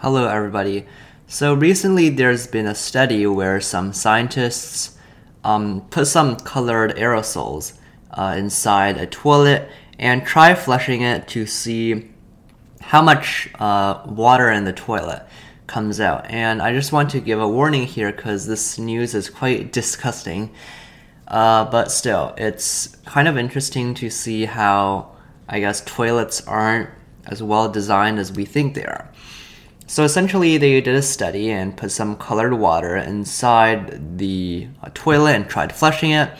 Hello, everybody. So recently, there's been a study where some scientists um, put some colored aerosols uh, inside a toilet and try flushing it to see how much uh, water in the toilet comes out. And I just want to give a warning here because this news is quite disgusting. Uh, but still, it's kind of interesting to see how, I guess, toilets aren't as well designed as we think they are. So essentially, they did a study and put some colored water inside the uh, toilet and tried flushing it.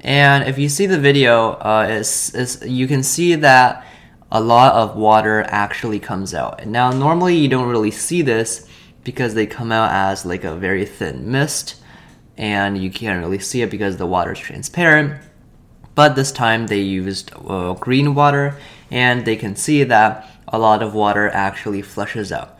And if you see the video, uh, it's, it's, you can see that a lot of water actually comes out. Now, normally you don't really see this because they come out as like a very thin mist and you can't really see it because the water is transparent. But this time they used uh, green water and they can see that a lot of water actually flushes out.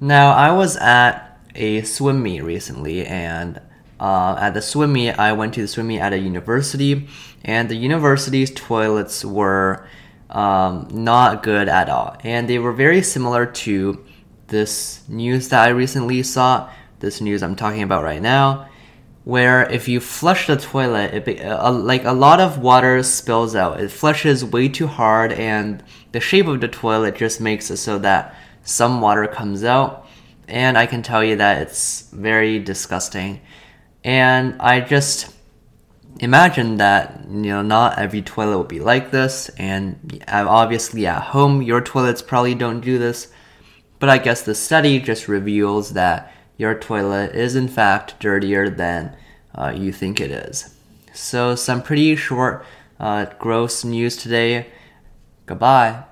Now, I was at a swim meet recently and uh, at the swim meet, I went to the swim meet at a university, and the university's toilets were um, not good at all. And they were very similar to this news that I recently saw, this news I'm talking about right now, where if you flush the toilet, it uh, like a lot of water spills out. It flushes way too hard, and the shape of the toilet just makes it so that some water comes out. And I can tell you that it's very disgusting. And I just imagine that you know not every toilet will be like this and obviously at home your toilets probably don't do this but i guess the study just reveals that your toilet is in fact dirtier than uh, you think it is so some pretty short uh, gross news today goodbye